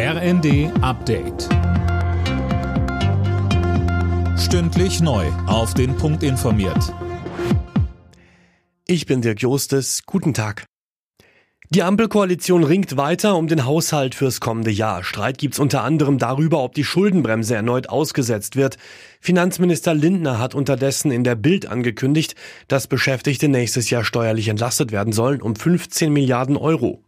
RND Update. Stündlich neu. Auf den Punkt informiert. Ich bin Dirk Jostes. Guten Tag. Die Ampelkoalition ringt weiter um den Haushalt fürs kommende Jahr. Streit gibt's unter anderem darüber, ob die Schuldenbremse erneut ausgesetzt wird. Finanzminister Lindner hat unterdessen in der Bild angekündigt, dass Beschäftigte nächstes Jahr steuerlich entlastet werden sollen um 15 Milliarden Euro.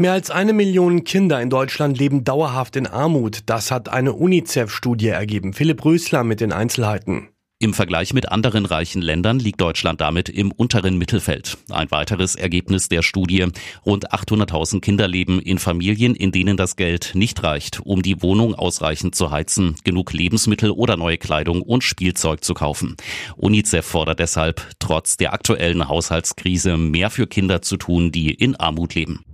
Mehr als eine Million Kinder in Deutschland leben dauerhaft in Armut. Das hat eine UNICEF-Studie ergeben. Philipp Rösler mit den Einzelheiten. Im Vergleich mit anderen reichen Ländern liegt Deutschland damit im unteren Mittelfeld. Ein weiteres Ergebnis der Studie. Rund 800.000 Kinder leben in Familien, in denen das Geld nicht reicht, um die Wohnung ausreichend zu heizen, genug Lebensmittel oder neue Kleidung und Spielzeug zu kaufen. UNICEF fordert deshalb, trotz der aktuellen Haushaltskrise mehr für Kinder zu tun, die in Armut leben.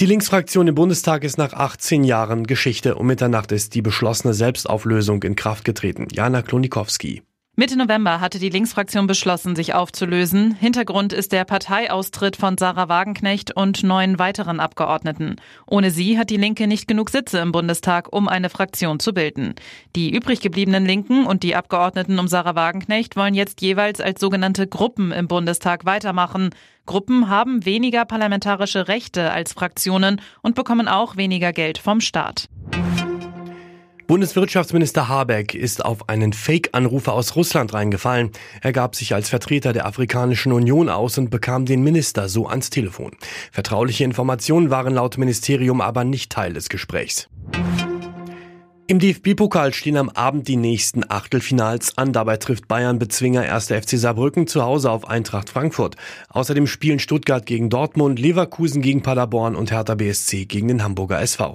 Die Linksfraktion im Bundestag ist nach 18 Jahren Geschichte. Um Mitternacht ist die beschlossene Selbstauflösung in Kraft getreten. Jana Klonikowski. Mitte November hatte die Linksfraktion beschlossen, sich aufzulösen. Hintergrund ist der Parteiaustritt von Sarah Wagenknecht und neun weiteren Abgeordneten. Ohne sie hat die Linke nicht genug Sitze im Bundestag, um eine Fraktion zu bilden. Die übrig gebliebenen Linken und die Abgeordneten um Sarah Wagenknecht wollen jetzt jeweils als sogenannte Gruppen im Bundestag weitermachen. Gruppen haben weniger parlamentarische Rechte als Fraktionen und bekommen auch weniger Geld vom Staat. Bundeswirtschaftsminister Habeck ist auf einen Fake-Anrufer aus Russland reingefallen. Er gab sich als Vertreter der Afrikanischen Union aus und bekam den Minister so ans Telefon. Vertrauliche Informationen waren laut Ministerium aber nicht Teil des Gesprächs. Im DFB-Pokal stehen am Abend die nächsten Achtelfinals an. Dabei trifft Bayern Bezwinger 1. FC Saarbrücken zu Hause auf Eintracht Frankfurt. Außerdem spielen Stuttgart gegen Dortmund, Leverkusen gegen Paderborn und Hertha BSC gegen den Hamburger SV.